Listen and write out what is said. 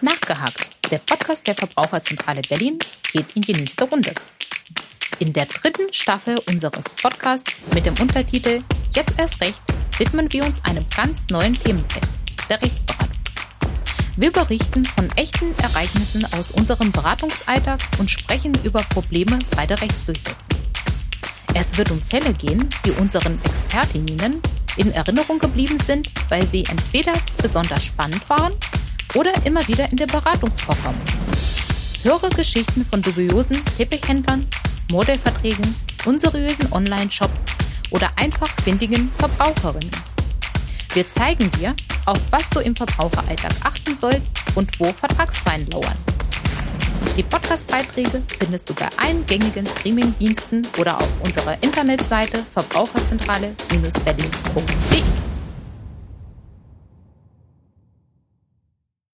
Nachgehakt, der Podcast der Verbraucherzentrale Berlin, geht in die nächste Runde. In der dritten Staffel unseres Podcasts mit dem Untertitel Jetzt erst recht widmen wir uns einem ganz neuen Themenfeld, der Rechtsberatung. Wir berichten von echten Ereignissen aus unserem Beratungsalltag und sprechen über Probleme bei der Rechtsdurchsetzung. Es wird um Fälle gehen, die unseren Expertinnen in Erinnerung geblieben sind, weil sie entweder besonders spannend waren oder immer wieder in der Beratung vorkommen. Höre Geschichten von dubiosen Teppichhändlern, Modellverträgen, unseriösen Online-Shops oder einfach findigen Verbraucherinnen. Wir zeigen dir, auf was du im Verbraucheralltag achten sollst und wo Vertragsfallen lauern. Die Podcast-Beiträge findest du bei allen gängigen Streaming-Diensten oder auf unserer Internetseite verbraucherzentrale-berlin.de.